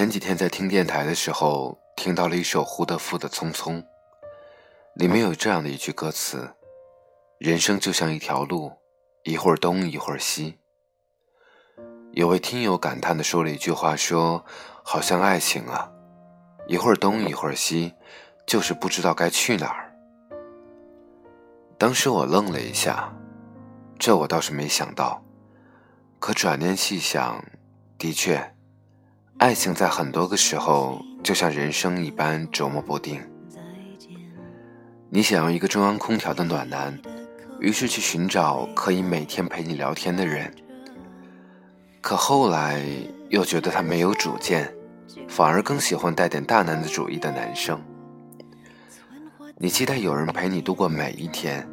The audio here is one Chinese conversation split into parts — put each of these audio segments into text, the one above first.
前几天在听电台的时候，听到了一首胡德夫的《匆匆》，里面有这样的一句歌词：“人生就像一条路，一会儿东一会儿西。”有位听友感叹的说了一句话：“说好像爱情啊，一会儿东一会儿西，就是不知道该去哪儿。”当时我愣了一下，这我倒是没想到。可转念细想，的确。爱情在很多个时候就像人生一般琢磨不定。你想要一个中央空调的暖男，于是去寻找可以每天陪你聊天的人。可后来又觉得他没有主见，反而更喜欢带点大男子主义的男生。你期待有人陪你度过每一天，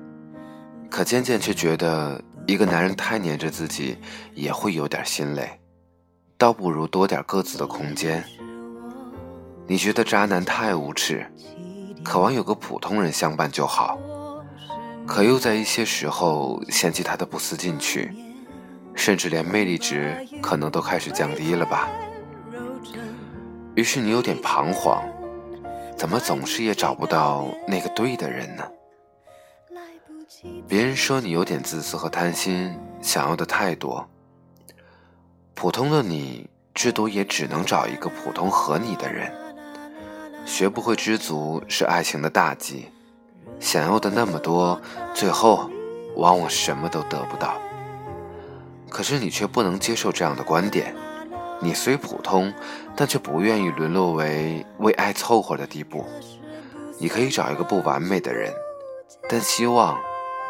可渐渐却觉得一个男人太黏着自己也会有点心累。倒不如多点各自的空间。你觉得渣男太无耻，渴望有个普通人相伴就好，可又在一些时候嫌弃他的不思进取，甚至连魅力值可能都开始降低了吧？于是你有点彷徨，怎么总是也找不到那个对的人呢？别人说你有点自私和贪心，想要的太多。普通的你，至多也只能找一个普通和你的人。学不会知足是爱情的大忌，想要的那么多，最后往往什么都得不到。可是你却不能接受这样的观点。你虽普通，但却不愿意沦落为为爱凑合的地步。你可以找一个不完美的人，但希望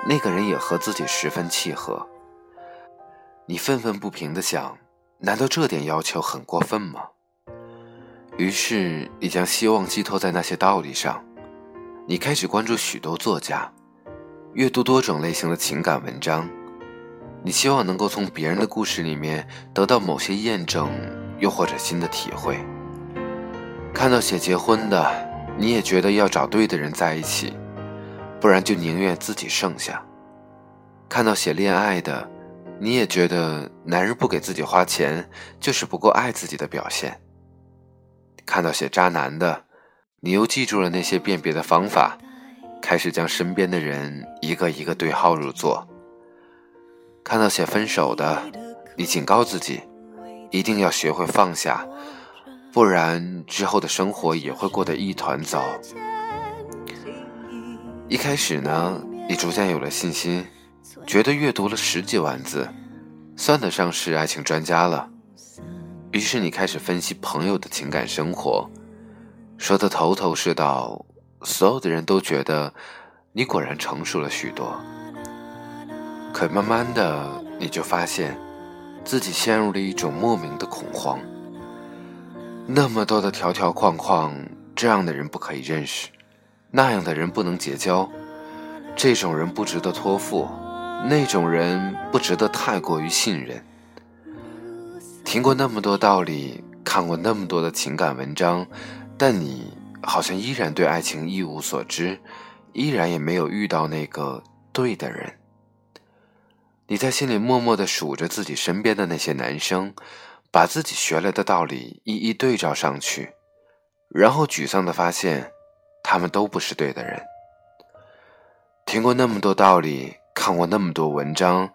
那个人也和自己十分契合。你愤愤不平地想。难道这点要求很过分吗？于是你将希望寄托在那些道理上，你开始关注许多作家，阅读多种类型的情感文章，你希望能够从别人的故事里面得到某些验证，又或者新的体会。看到写结婚的，你也觉得要找对的人在一起，不然就宁愿自己剩下。看到写恋爱的。你也觉得男人不给自己花钱就是不够爱自己的表现。看到写渣男的，你又记住了那些辨别的方法，开始将身边的人一个一个对号入座。看到写分手的，你警告自己，一定要学会放下，不然之后的生活也会过得一团糟。一开始呢，你逐渐有了信心。觉得阅读了十几万字，算得上是爱情专家了。于是你开始分析朋友的情感生活，说的头头是道，所有的人都觉得你果然成熟了许多。可慢慢的，你就发现自己陷入了一种莫名的恐慌。那么多的条条框框，这样的人不可以认识，那样的人不能结交，这种人不值得托付。那种人不值得太过于信任。听过那么多道理，看过那么多的情感文章，但你好像依然对爱情一无所知，依然也没有遇到那个对的人。你在心里默默的数着自己身边的那些男生，把自己学来的道理一一对照上去，然后沮丧的发现，他们都不是对的人。听过那么多道理。看过那么多文章，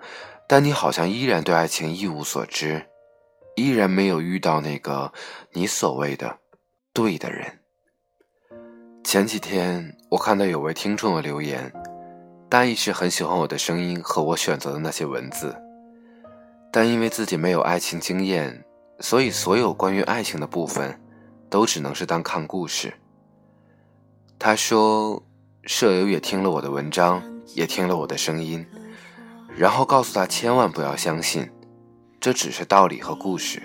但你好像依然对爱情一无所知，依然没有遇到那个你所谓的对的人。前几天我看到有位听众的留言，大意是很喜欢我的声音和我选择的那些文字，但因为自己没有爱情经验，所以所有关于爱情的部分都只能是当看故事。他说，舍友也听了我的文章。也听了我的声音，然后告诉他千万不要相信，这只是道理和故事。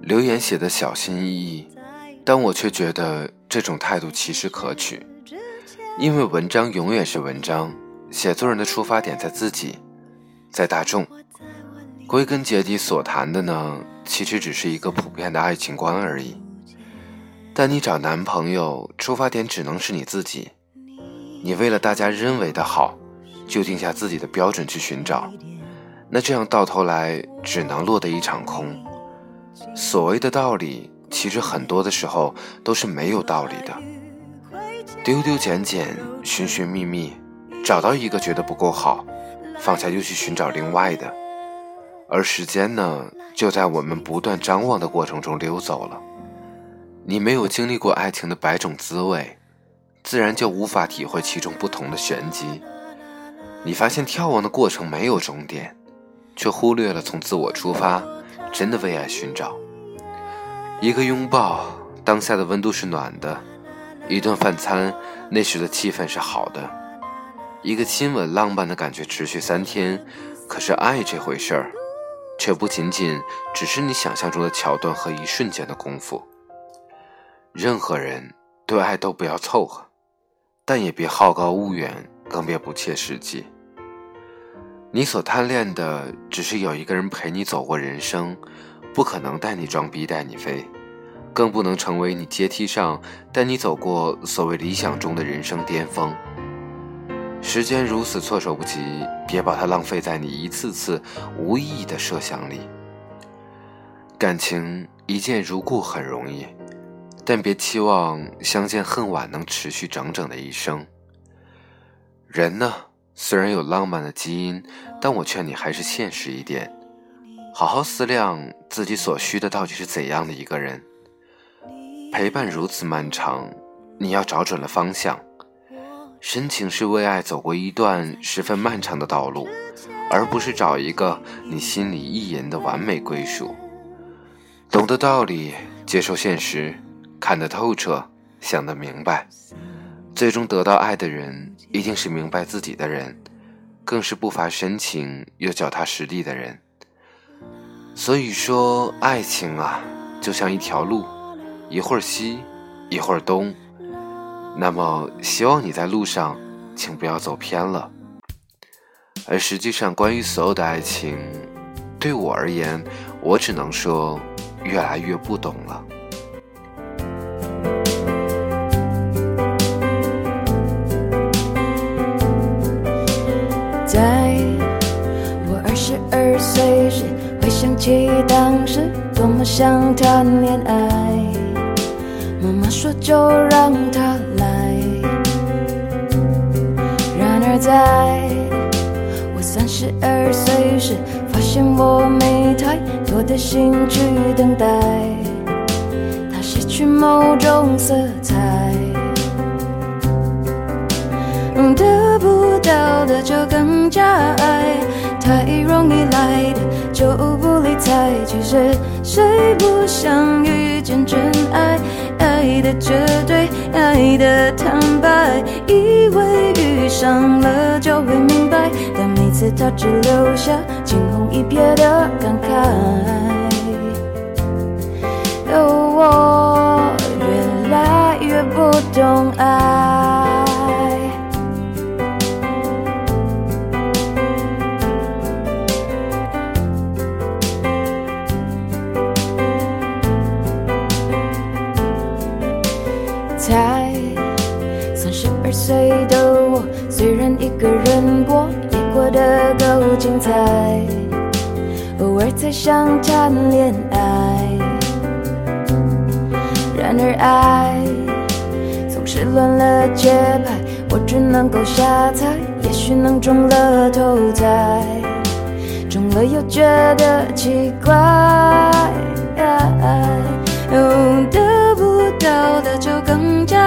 留言写的小心翼翼，但我却觉得这种态度其实可取，因为文章永远是文章，写作人的出发点在自己，在大众。归根结底所谈的呢，其实只是一个普遍的爱情观而已。但你找男朋友，出发点只能是你自己。你为了大家认为的好，就定下自己的标准去寻找，那这样到头来只能落得一场空。所谓的道理，其实很多的时候都是没有道理的。丢丢捡捡，寻寻觅觅，找到一个觉得不够好，放下又去寻找另外的。而时间呢，就在我们不断张望的过程中溜走了。你没有经历过爱情的百种滋味，自然就无法体会其中不同的玄机。你发现眺望的过程没有终点，却忽略了从自我出发，真的为爱寻找。一个拥抱，当下的温度是暖的；一顿饭餐，那时的气氛是好的；一个亲吻，浪漫的感觉持续三天。可是爱这回事儿。却不仅仅只是你想象中的桥段和一瞬间的功夫。任何人对爱都不要凑合，但也别好高骛远，更别不切实际。你所贪恋的只是有一个人陪你走过人生，不可能带你装逼带你飞，更不能成为你阶梯上带你走过所谓理想中的人生巅峰。时间如此措手不及，别把它浪费在你一次次无意义的设想里。感情一见如故很容易，但别期望相见恨晚能持续整整的一生。人呢，虽然有浪漫的基因，但我劝你还是现实一点，好好思量自己所需的到底是怎样的一个人。陪伴如此漫长，你要找准了方向。深情是为爱走过一段十分漫长的道路，而不是找一个你心里意淫的完美归属。懂得道理，接受现实，看得透彻，想得明白，最终得到爱的人，一定是明白自己的人，更是不乏深情又脚踏实地的人。所以说，爱情啊，就像一条路，一会儿西，一会儿东。那么，希望你在路上，请不要走偏了。而实际上，关于所有的爱情，对我而言，我只能说，越来越不懂了。起当时多么想谈恋爱，妈妈说就让他来。然而。在我三十二岁时，发现我没太多的心去等待它失去某种色彩。得不到的就更加爱，就不理睬。其实谁不想遇见真爱？爱的绝对，爱的坦白，以为遇上了就会明白，但每次他只留下才三十二岁的我，虽然一个人过，也过得够精彩。偶尔才想谈恋爱，然而爱总是乱了节拍，我只能够瞎猜，也许能中了头彩，中了又觉得奇怪。得不到的就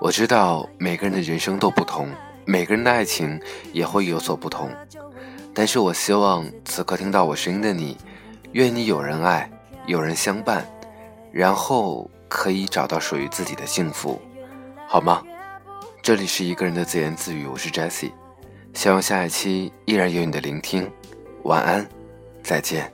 我知道每个人的人生都不同，每个人的爱情也会有所不同，但是我希望此刻听到我声音的你，愿你有人爱，有人相伴，然后可以找到属于自己的幸福，好吗？这里是一个人的自言自语，我是 Jessie，希望下一期依然有你的聆听，晚安，再见。